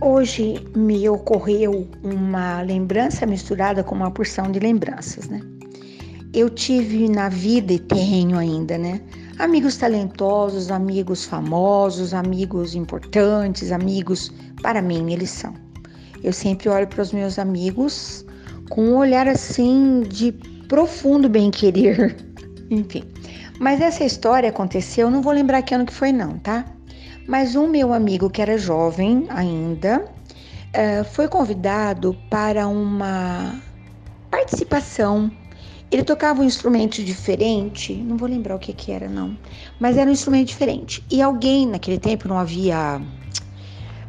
Hoje me ocorreu uma lembrança misturada com uma porção de lembranças, né? Eu tive na vida e tenho ainda, né? Amigos talentosos, amigos famosos, amigos importantes, amigos, para mim, eles são. Eu sempre olho para os meus amigos com um olhar assim de profundo bem-querer. Enfim. Mas essa história aconteceu, não vou lembrar que ano que foi, não, tá? Mas um meu amigo que era jovem ainda uh, foi convidado para uma participação. Ele tocava um instrumento diferente, não vou lembrar o que, que era, não, mas era um instrumento diferente. E alguém, naquele tempo, não havia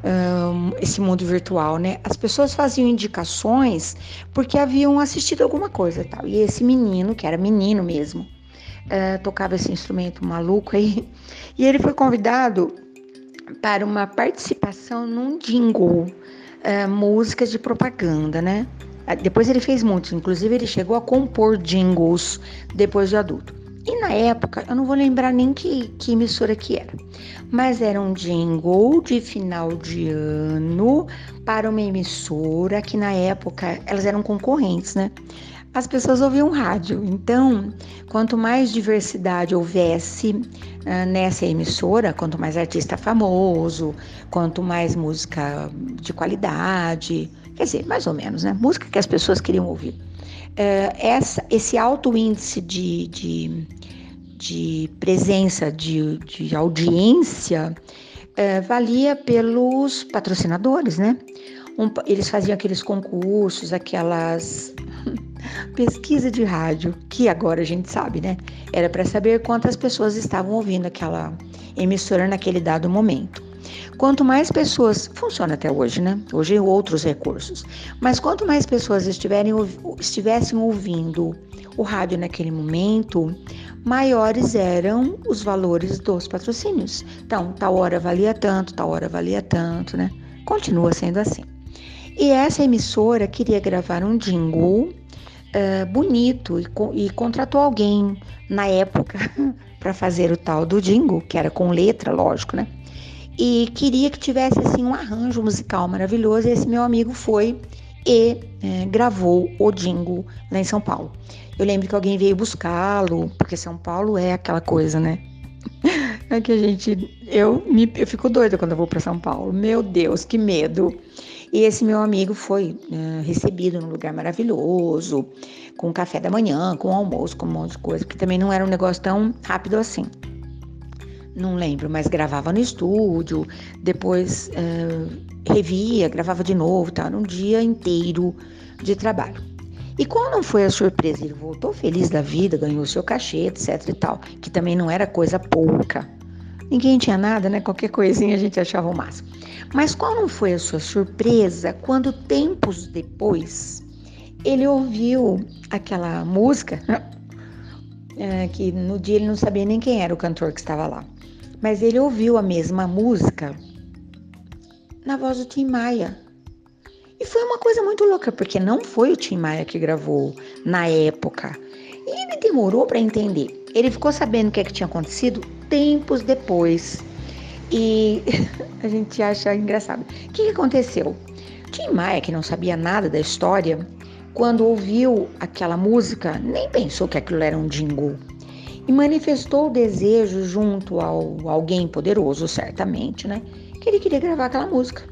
um, esse mundo virtual, né? As pessoas faziam indicações porque haviam assistido alguma coisa tal. E esse menino, que era menino mesmo, uh, tocava esse instrumento maluco aí, e ele foi convidado para uma participação num jingle, uh, músicas de propaganda, né? Ah, depois ele fez muitos, inclusive ele chegou a compor jingles depois de adulto. E na época, eu não vou lembrar nem que, que emissora que era, mas era um jingle de final de ano para uma emissora que na época elas eram concorrentes, né? As pessoas ouviam rádio. Então, quanto mais diversidade houvesse uh, nessa emissora, quanto mais artista famoso, quanto mais música de qualidade, quer dizer, mais ou menos, né? Música que as pessoas queriam ouvir. Uh, essa, esse alto índice de, de, de presença, de, de audiência, uh, valia pelos patrocinadores, né? Um, eles faziam aqueles concursos, aquelas pesquisa de rádio, que agora a gente sabe, né? Era para saber quantas pessoas estavam ouvindo aquela emissora naquele dado momento. Quanto mais pessoas, funciona até hoje, né? Hoje outros recursos. Mas quanto mais pessoas estiverem, estivessem ouvindo o rádio naquele momento, maiores eram os valores dos patrocínios. Então, tal hora valia tanto, tal hora valia tanto, né? Continua sendo assim. E essa emissora queria gravar um jingle uh, bonito e, e contratou alguém na época para fazer o tal do jingle, que era com letra, lógico, né? E queria que tivesse assim um arranjo musical maravilhoso. E esse meu amigo foi e é, gravou o jingle lá em São Paulo. Eu lembro que alguém veio buscá-lo, porque São Paulo é aquela coisa, né? É que a gente, eu me, eu fico doida quando eu vou para São Paulo. Meu Deus, que medo! E esse meu amigo foi uh, recebido num lugar maravilhoso, com café da manhã, com almoço, com um monte de coisa, que também não era um negócio tão rápido assim. Não lembro, mas gravava no estúdio, depois uh, revia, gravava de novo, tá? Um dia inteiro de trabalho. E qual não foi a surpresa? Ele voltou feliz da vida, ganhou seu cachê, etc e tal, que também não era coisa pouca. Ninguém tinha nada, né? Qualquer coisinha a gente achava o máximo. Mas qual não foi a sua surpresa quando tempos depois ele ouviu aquela música é, que no dia ele não sabia nem quem era o cantor que estava lá, mas ele ouviu a mesma música na voz do Tim Maia. E foi uma coisa muito louca, porque não foi o Tim Maia que gravou na época. E ele demorou para entender. Ele ficou sabendo o que, é que tinha acontecido tempos depois. E a gente acha engraçado. O que aconteceu? Tim Maia, que não sabia nada da história, quando ouviu aquela música, nem pensou que aquilo era um jingle. E manifestou o desejo junto ao alguém poderoso, certamente, né? Que ele queria gravar aquela música.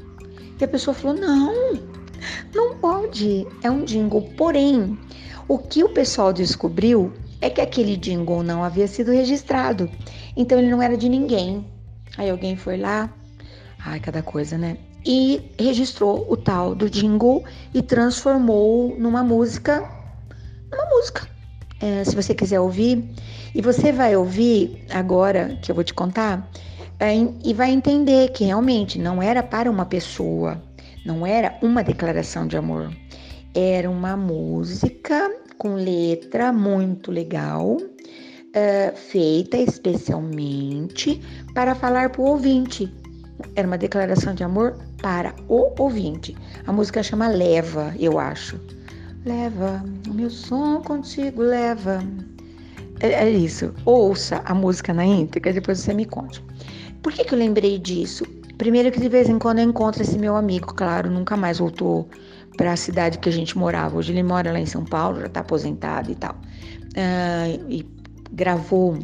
E a pessoa falou: não, não pode, é um jingle. Porém, o que o pessoal descobriu é que aquele jingle não havia sido registrado. Então ele não era de ninguém. Aí alguém foi lá, ai, cada coisa, né? E registrou o tal do jingle e transformou numa música, numa música. É, se você quiser ouvir, e você vai ouvir agora que eu vou te contar, é, e vai entender que realmente não era para uma pessoa, não era uma declaração de amor, era uma música com letra muito legal, uh, feita especialmente para falar para o ouvinte. Era uma declaração de amor para o ouvinte. A música chama Leva, eu acho. Leva, o meu som contigo leva. É, é isso. Ouça a música na íntegra, depois você me conte. Por que, que eu lembrei disso? Primeiro que de vez em quando eu encontro esse meu amigo, claro, nunca mais voltou para a cidade que a gente morava. Hoje ele mora lá em São Paulo, já está aposentado e tal. Uh, e gravou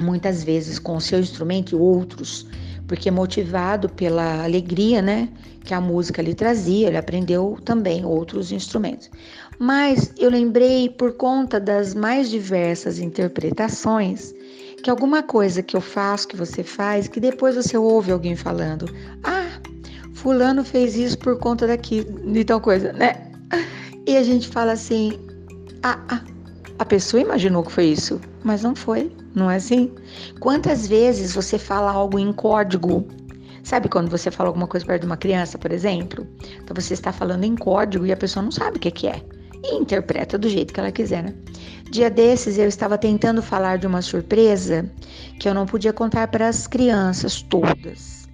muitas vezes com o seu instrumento e outros, porque motivado pela alegria, né, que a música lhe trazia, ele aprendeu também outros instrumentos. Mas eu lembrei por conta das mais diversas interpretações que alguma coisa que eu faço, que você faz, que depois você ouve alguém falando: "Ah, fulano fez isso por conta daqui de tal coisa", né? E a gente fala assim: "Ah, ah a pessoa imaginou que foi isso, mas não foi, não é assim? Quantas vezes você fala algo em código? Sabe quando você fala alguma coisa perto de uma criança, por exemplo? Então você está falando em código e a pessoa não sabe o que, que é e interpreta do jeito que ela quiser, né? Dia desses eu estava tentando falar de uma surpresa que eu não podia contar para as crianças todas.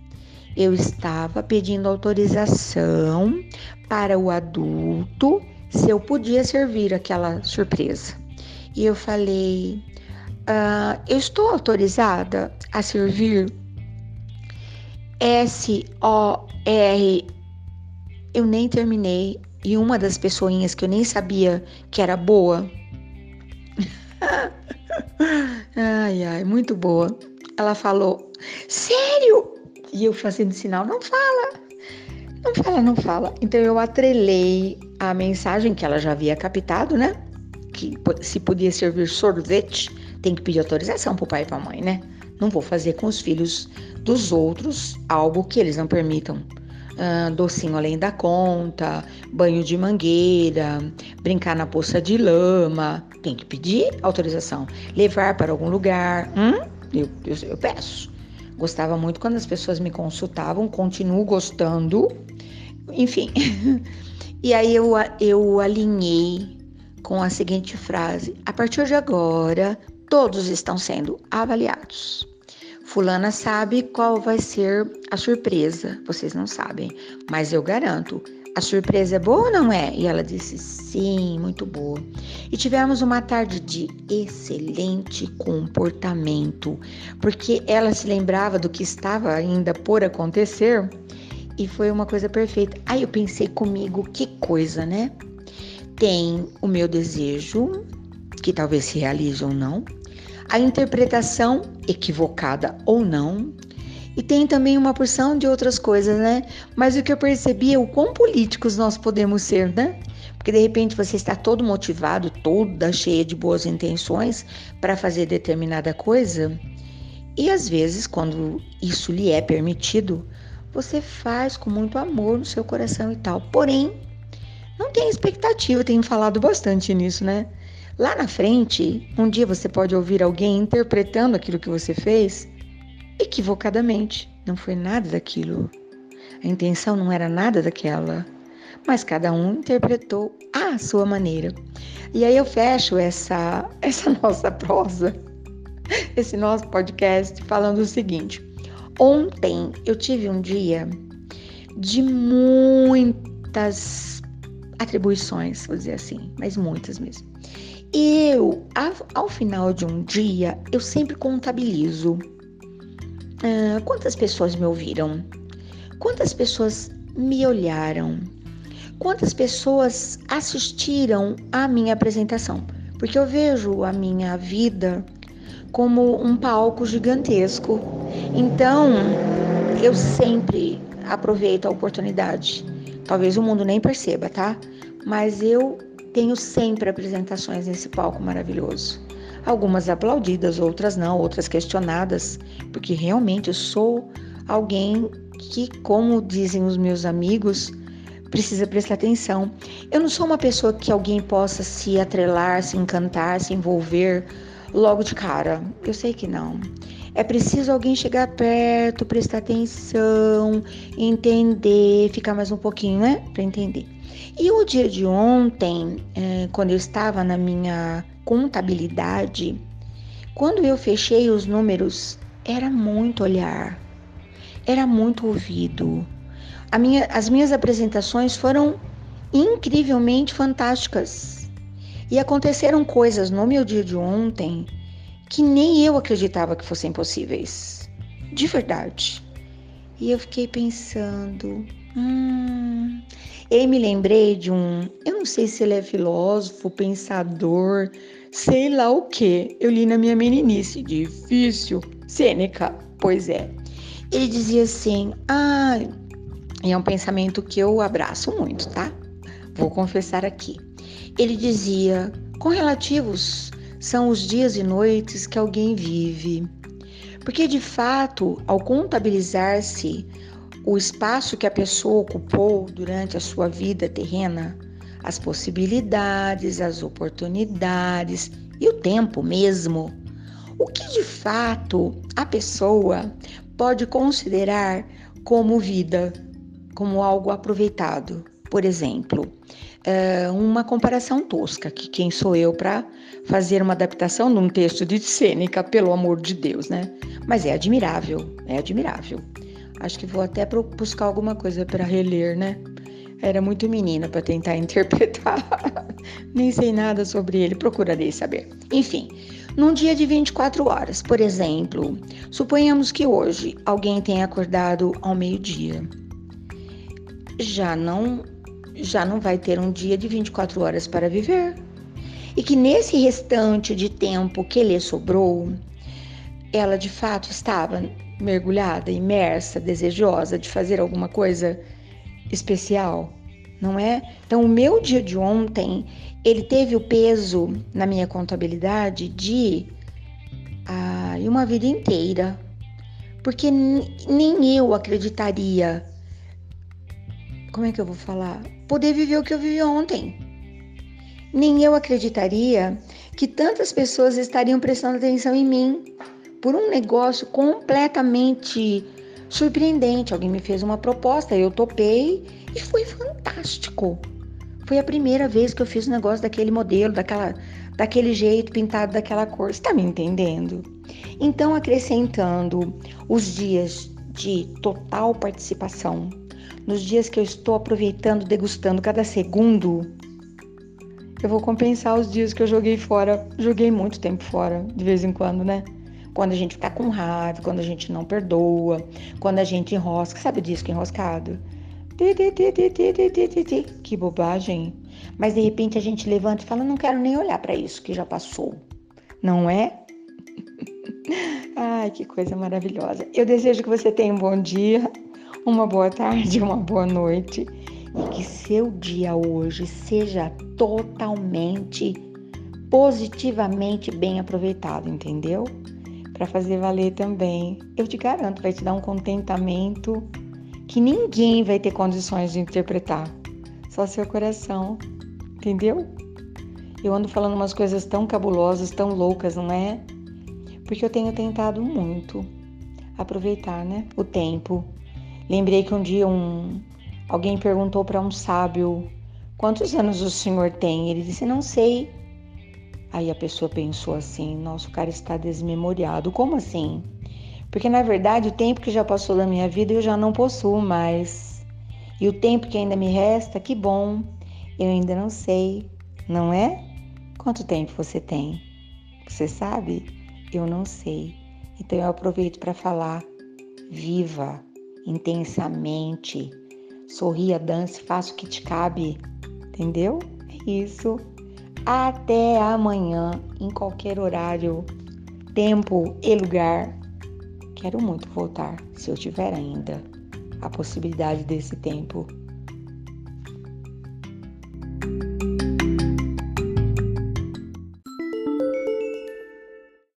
Eu estava pedindo autorização para o adulto se eu podia servir aquela surpresa. E eu falei: uh, Eu estou autorizada a servir S-O-R. Eu nem terminei e uma das pessoinhas que eu nem sabia que era boa. ai, ai, muito boa. Ela falou: Sério? E eu fazendo sinal: Não fala. Não fala, não fala. Então eu atrelei a mensagem que ela já havia captado, né? Que se podia servir sorvete, tem que pedir autorização pro pai e pra mãe, né? Não vou fazer com os filhos dos outros algo que eles não permitam uh, docinho além da conta, banho de mangueira, brincar na poça de lama. Tem que pedir autorização. Levar para algum lugar. Hum? Eu, eu, eu peço. Gostava muito quando as pessoas me consultavam, continuo gostando. Enfim. e aí eu, eu alinhei com a seguinte frase: a partir de agora, todos estão sendo avaliados. Fulana sabe qual vai ser a surpresa. Vocês não sabem, mas eu garanto. A surpresa é boa ou não é? E ela disse sim, muito boa. E tivemos uma tarde de excelente comportamento, porque ela se lembrava do que estava ainda por acontecer e foi uma coisa perfeita. Aí eu pensei comigo, que coisa, né? Tem o meu desejo, que talvez se realize ou não, a interpretação equivocada ou não. E tem também uma porção de outras coisas, né? Mas o que eu percebi é o quão políticos nós podemos ser, né? Porque de repente você está todo motivado, toda cheia de boas intenções para fazer determinada coisa, e às vezes, quando isso lhe é permitido, você faz com muito amor no seu coração e tal. Porém, não tem expectativa, tenho falado bastante nisso, né? Lá na frente, um dia você pode ouvir alguém interpretando aquilo que você fez equivocadamente. Não foi nada daquilo. A intenção não era nada daquela. Mas cada um interpretou à sua maneira. E aí eu fecho essa, essa nossa prosa, esse nosso podcast, falando o seguinte. Ontem eu tive um dia de muitas atribuições, vou dizer assim, mas muitas mesmo. Eu, ao final de um dia, eu sempre contabilizo ah, quantas pessoas me ouviram, quantas pessoas me olharam, quantas pessoas assistiram à minha apresentação, porque eu vejo a minha vida como um palco gigantesco. Então, eu sempre aproveito a oportunidade. Talvez o mundo nem perceba, tá? Mas eu tenho sempre apresentações nesse palco maravilhoso. Algumas aplaudidas, outras não, outras questionadas, porque realmente eu sou alguém que, como dizem os meus amigos, precisa prestar atenção. Eu não sou uma pessoa que alguém possa se atrelar, se encantar, se envolver logo de cara. Eu sei que não. É preciso alguém chegar perto, prestar atenção, entender, ficar mais um pouquinho, né? Para entender. E o dia de ontem, é, quando eu estava na minha contabilidade, quando eu fechei os números, era muito olhar, era muito ouvido. Minha, as minhas apresentações foram incrivelmente fantásticas. E aconteceram coisas no meu dia de ontem que nem eu acreditava que fossem possíveis. De verdade. E eu fiquei pensando, hum, e me lembrei de um, eu não sei se ele é filósofo, pensador, sei lá o que. Eu li na minha meninice, difícil. Sêneca, pois é. Ele dizia assim: ah, e é um pensamento que eu abraço muito, tá? Vou confessar aqui. Ele dizia: com relativos são os dias e noites que alguém vive. Porque de fato, ao contabilizar-se o espaço que a pessoa ocupou durante a sua vida terrena, as possibilidades, as oportunidades e o tempo mesmo, o que de fato a pessoa pode considerar como vida, como algo aproveitado. Por exemplo, é, uma comparação tosca, que quem sou eu para fazer uma adaptação num texto de Sêneca, pelo amor de Deus, né? Mas é admirável, é admirável. Acho que vou até buscar alguma coisa para reler, né? Era muito menina para tentar interpretar. Nem sei nada sobre ele, procurarei saber. Enfim, num dia de 24 horas, por exemplo, suponhamos que hoje alguém tenha acordado ao meio-dia. Já não já não vai ter um dia de 24 horas para viver. E que nesse restante de tempo que lhe sobrou, ela de fato estava mergulhada, imersa, desejosa de fazer alguma coisa especial, não é? Então, o meu dia de ontem, ele teve o peso na minha contabilidade de ah, uma vida inteira, porque nem eu acreditaria. Como é que eu vou falar? Poder viver o que eu vivi ontem. Nem eu acreditaria que tantas pessoas estariam prestando atenção em mim por um negócio completamente surpreendente. Alguém me fez uma proposta, eu topei e foi fantástico. Foi a primeira vez que eu fiz um negócio daquele modelo, daquela, daquele jeito, pintado daquela cor. Você tá me entendendo? Então, acrescentando os dias de total participação, nos dias que eu estou aproveitando, degustando cada segundo, eu vou compensar os dias que eu joguei fora. Joguei muito tempo fora, de vez em quando, né? Quando a gente fica com raiva, quando a gente não perdoa, quando a gente enrosca. Sabe disco enroscado? Que bobagem. Mas de repente a gente levanta e fala: não quero nem olhar para isso que já passou. Não é? Ai, que coisa maravilhosa. Eu desejo que você tenha um bom dia, uma boa tarde, uma boa noite e que seu dia hoje seja totalmente, positivamente bem aproveitado, entendeu? para fazer valer também. Eu te garanto, vai te dar um contentamento que ninguém vai ter condições de interpretar, só seu coração, entendeu? Eu ando falando umas coisas tão cabulosas, tão loucas, não é? Porque eu tenho tentado muito aproveitar, né, o tempo. Lembrei que um dia um alguém perguntou para um sábio: "Quantos anos o senhor tem?" Ele disse: "Não sei." Aí a pessoa pensou assim: nosso cara está desmemoriado. Como assim? Porque na verdade o tempo que já passou da minha vida eu já não possuo mais. E o tempo que ainda me resta, que bom, eu ainda não sei, não é? Quanto tempo você tem? Você sabe? Eu não sei. Então eu aproveito para falar: viva intensamente, sorria, dance, faça o que te cabe, entendeu? É isso. Até amanhã, em qualquer horário, tempo e lugar. Quero muito voltar, se eu tiver ainda a possibilidade desse tempo.